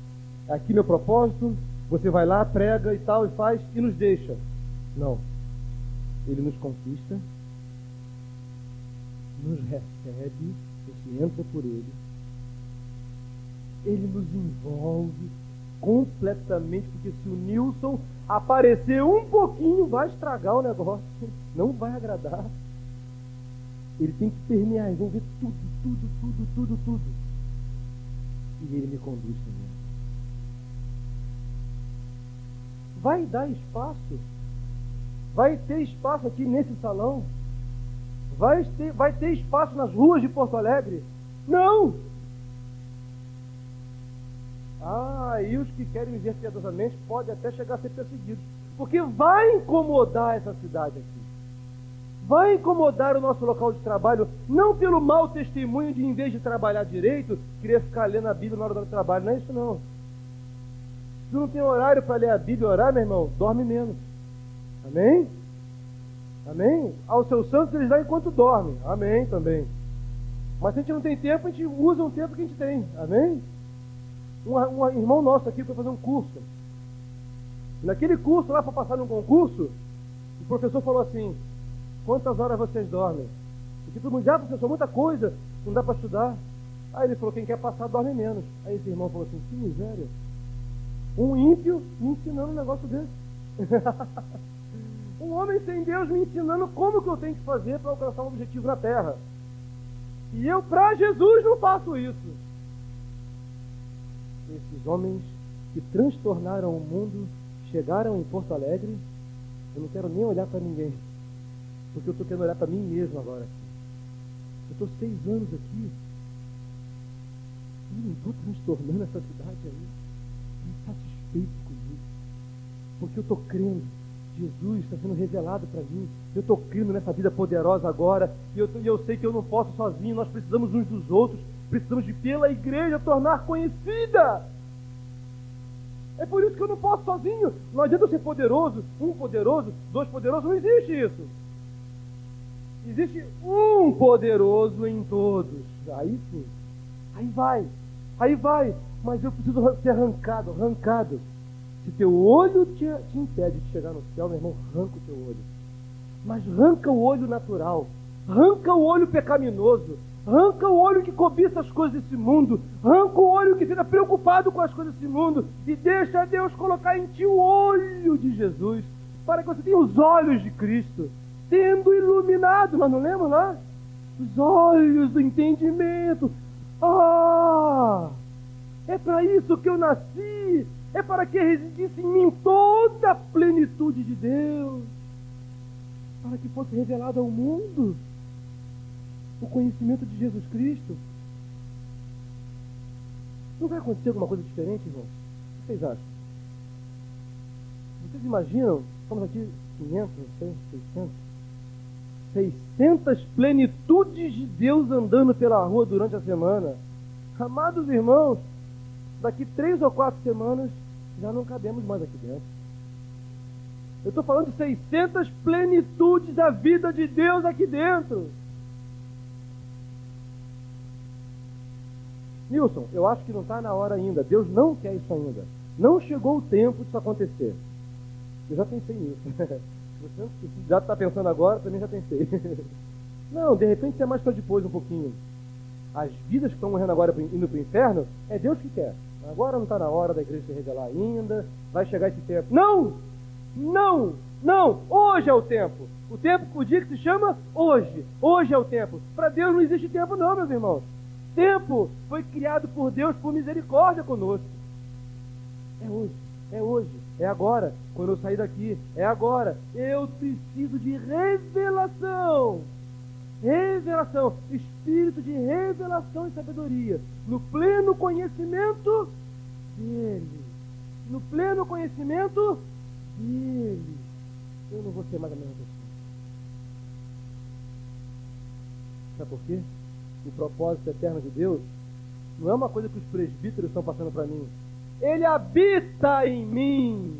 Aqui meu propósito, você vai lá, prega e tal, e faz, e nos deixa. Não. Ele nos conquista, nos recebe, a gente entra por ele, ele nos envolve completamente, porque se o Nilson aparecer um pouquinho, vai estragar o negócio, não vai agradar. Ele tem que permear, envolver tudo, tudo, tudo, tudo, tudo. E ele me conduz também. Vai dar espaço? Vai ter espaço aqui nesse salão? Vai ter, vai ter espaço nas ruas de Porto Alegre? Não! Ah, e os que querem viver piedosamente podem até chegar a ser perseguidos. Porque vai incomodar essa cidade aqui. Vai incomodar o nosso local de trabalho, não pelo mau testemunho de, em vez de trabalhar direito, querer ficar lendo a Bíblia na hora do trabalho. Não é isso, não. Se não tem horário para ler a Bíblia e orar, meu irmão, dorme menos. Amém? Amém? Aos seus santos eles dão enquanto dormem. Amém também. Mas se a gente não tem tempo, a gente usa o tempo que a gente tem. Amém? Um, um irmão nosso aqui foi fazer um curso. Naquele curso, lá para passar num concurso, o professor falou assim: Quantas horas vocês dormem? Porque todo mundo ah, professor, muita coisa, não dá para estudar. Aí ele falou: Quem quer passar, dorme menos. Aí esse irmão falou assim: Que miséria. Um ímpio me ensinando um negócio desse. (laughs) um homem sem Deus me ensinando como que eu tenho que fazer para alcançar um objetivo na terra. E eu, para Jesus, não faço isso esses homens que transtornaram o mundo chegaram em Porto Alegre, eu não quero nem olhar para ninguém, porque eu estou querendo olhar para mim mesmo agora. Eu estou seis anos aqui, eu não estou transtornando essa cidade aí, estou satisfeito comigo, porque eu estou crendo. Jesus está sendo revelado para mim. Eu estou crendo nessa vida poderosa agora. E eu, eu sei que eu não posso sozinho. Nós precisamos uns dos outros. Precisamos de, pela igreja, tornar conhecida. É por isso que eu não posso sozinho. Não adianta eu ser poderoso, um poderoso, dois poderosos, não existe isso. Existe um poderoso em todos. Aí sim. Aí vai. Aí vai. Mas eu preciso ser arrancado, arrancado. Se teu olho te, te impede de chegar no céu, meu irmão, arranca o teu olho. Mas arranca o olho natural. Arranca o olho pecaminoso. Arranca o olho que cobiça as coisas desse mundo. Arranca o olho que fica preocupado com as coisas desse mundo. E deixa Deus colocar em ti o olho de Jesus. Para que você tenha os olhos de Cristo. Sendo iluminado. Nós não lemos lá? Os olhos do entendimento. Ah! É para isso que eu nasci. É para que residisse em mim toda a plenitude de Deus. Para que fosse revelado ao mundo o conhecimento de Jesus Cristo. Não vai acontecer alguma coisa diferente, irmão? O que vocês acham? Vocês imaginam? Estamos aqui 500, não sei, 600. 600 plenitudes de Deus andando pela rua durante a semana. Amados irmãos, daqui três ou quatro semanas já não cabemos mais aqui dentro. Eu estou falando de 600 plenitudes da vida de Deus aqui dentro. Nilson, eu acho que não está na hora ainda. Deus não quer isso ainda. Não chegou o tempo disso acontecer. Eu já pensei nisso. Você (laughs) já está pensando agora, também já pensei. (laughs) Não, de repente é mais para depois um pouquinho. As vidas que estão morrendo agora indo para o inferno, é Deus que quer. Agora não está na hora da igreja se revelar ainda. Vai chegar esse tempo. Não! Não! Não! Hoje é o tempo. O tempo, o dia que se chama hoje. Hoje é o tempo. Para Deus não existe tempo, não, meus irmãos tempo foi criado por Deus por misericórdia conosco. É hoje, é hoje. É agora. Quando eu sair daqui, é agora. Eu preciso de revelação. Revelação. Espírito de revelação e sabedoria. No pleno conhecimento dele. No pleno conhecimento dele. Eu não vou ser mais a mesma pessoa. Sabe por quê? O propósito eterno de Deus não é uma coisa que os presbíteros estão passando para mim. Ele habita em mim.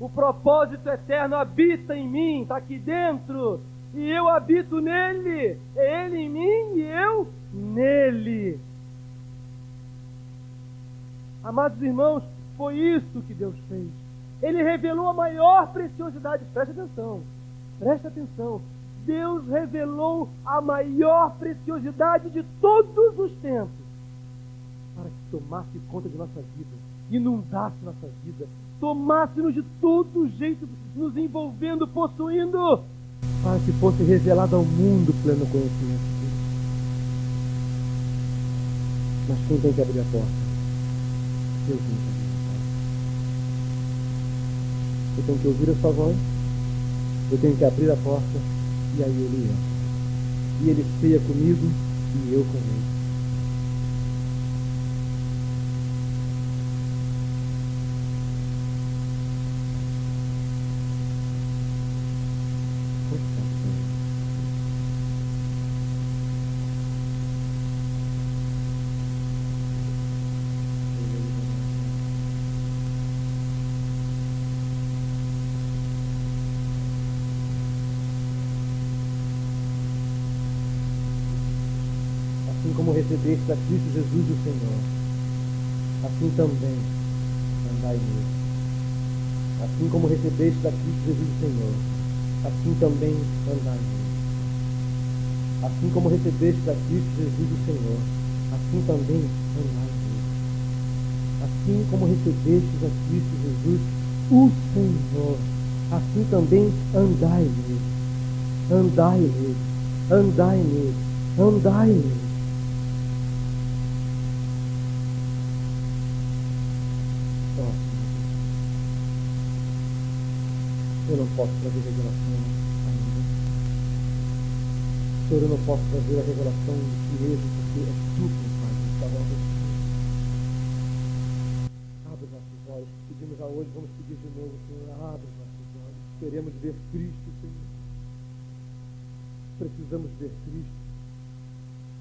O propósito eterno habita em mim, está aqui dentro. E eu habito nele. Ele em mim e eu nele. Amados irmãos, foi isso que Deus fez. Ele revelou a maior preciosidade. Preste atenção. Preste atenção. Deus revelou a maior preciosidade de todos os tempos para que tomasse conta de nossa vida inundasse nossa vida, tomasse-nos de todo jeito, nos envolvendo, possuindo, para que fosse revelado ao mundo pleno conhecimento. Mas quem tem que abrir a porta? Deus tem que abrir a porta. Eu tenho que ouvir a sua voz, eu tenho que abrir a porta, e aí ele entra. E ele ceia comigo e eu com ele. Recebeste a Cristo Jesus o Senhor, assim também andai nele. Assim como recebeste a Cristo Jesus o Senhor, assim também andai nele. Assim como recebeste a Cristo Jesus o Senhor, assim também andai nele. Assim como recebeste a Cristo Jesus o Senhor, assim também andai nele. Andai nele, andai nele, andai nele. Posso trazer revelação ainda. Senhor, eu não posso trazer a revelação de si mesmo, porque é tudo, Pai, está obra de Abre os nossos olhos. Pedimos a hoje, vamos pedir de novo, Senhor. Abre os nossos olhos. Queremos ver Cristo, Senhor. Precisamos ver Cristo.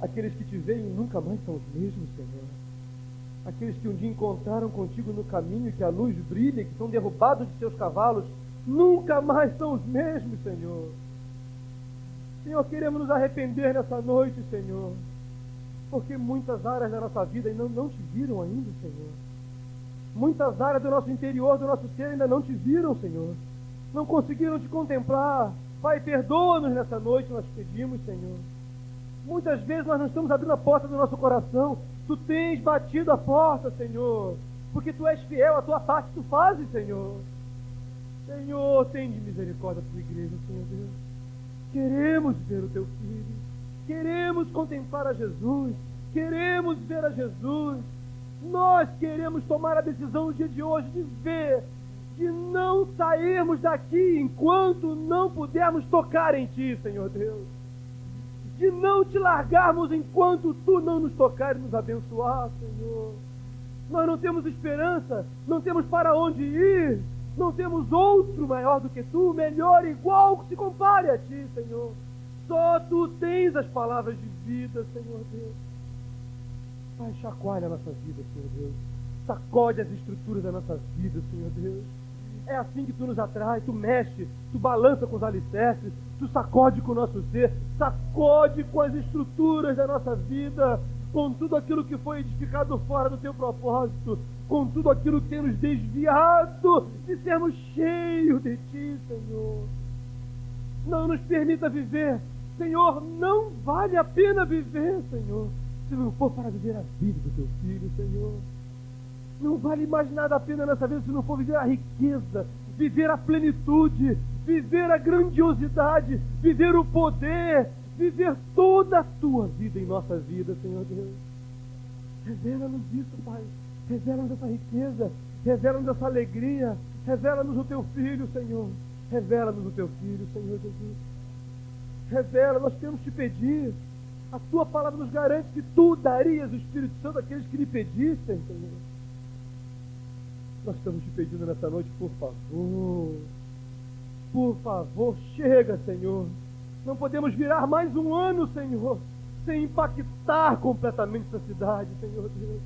Aqueles que te veem nunca mais são os mesmos, Senhor. Aqueles que um dia encontraram contigo no caminho, que a luz brilha, que são derrubados de seus cavalos, nunca mais são os mesmos, Senhor. Senhor, queremos nos arrepender nessa noite, Senhor, porque muitas áreas da nossa vida ainda não te viram ainda, Senhor. Muitas áreas do nosso interior, do nosso ser ainda não te viram, Senhor. Não conseguiram te contemplar. Pai, perdoa-nos nessa noite, nós pedimos, Senhor. Muitas vezes nós não estamos abrindo a porta do nosso coração. Tu tens batido a porta, Senhor, porque tu és fiel, a tua parte tu fazes, Senhor. Senhor, tem de misericórdia da tua igreja, Senhor Deus. Queremos ver o teu filho. Queremos contemplar a Jesus. Queremos ver a Jesus. Nós queremos tomar a decisão no dia de hoje de ver, de não sairmos daqui enquanto não pudermos tocar em Ti, Senhor Deus. De não te largarmos enquanto Tu não nos tocar e nos abençoar, Senhor. Nós não temos esperança, não temos para onde ir, não temos outro maior do que tu, melhor, igual que se compare a ti, Senhor. Só tu tens as palavras de vida, Senhor Deus. Pai, chacoalha a nossa vida, Senhor Deus. Sacode as estruturas da nossa vida, Senhor Deus. É assim que tu nos atrai, tu mexe, tu balança com os alicerces, tu sacode com o nosso ser, sacode com as estruturas da nossa vida, com tudo aquilo que foi edificado fora do teu propósito, com tudo aquilo que tem nos desviado de sermos cheios de Ti, Senhor. Não nos permita viver, Senhor, não vale a pena viver, Senhor, se não for para viver a vida do Teu Filho, Senhor. Não vale mais nada a pena nessa vida se não for viver a riqueza, viver a plenitude, viver a grandiosidade, viver o poder, viver toda a Tua vida em nossa vida, Senhor Deus. Revela-nos isso, Pai. Revela-nos essa riqueza, revela-nos essa alegria, Revela-nos o teu filho, Senhor. Revela-nos o teu filho, Senhor Jesus. Revela, nós temos te pedir. A tua palavra nos garante que tu darias o Espírito Santo àqueles que lhe pedissem, Senhor. Nós estamos te pedindo nessa noite, por favor. Por favor, chega, Senhor. Não podemos virar mais um ano, Senhor, sem impactar completamente essa cidade, Senhor Deus.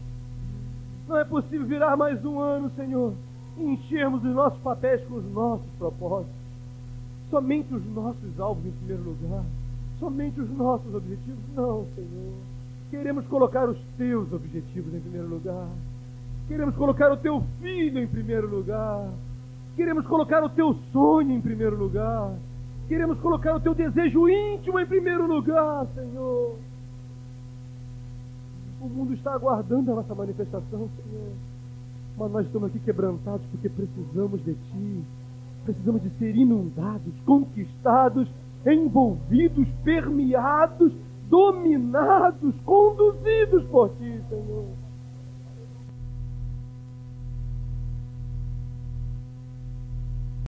Não é possível virar mais um ano, Senhor, e enchermos os nossos papéis com os nossos propósitos. Somente os nossos alvos em primeiro lugar. Somente os nossos objetivos. Não, Senhor. Queremos colocar os teus objetivos em primeiro lugar. Queremos colocar o teu filho em primeiro lugar. Queremos colocar o teu sonho em primeiro lugar. Queremos colocar o teu desejo íntimo em primeiro lugar, Senhor. O mundo está aguardando a nossa manifestação, Senhor. Mas nós estamos aqui quebrantados porque precisamos de Ti. Precisamos de ser inundados, conquistados, envolvidos, permeados, dominados, conduzidos por Ti, Senhor.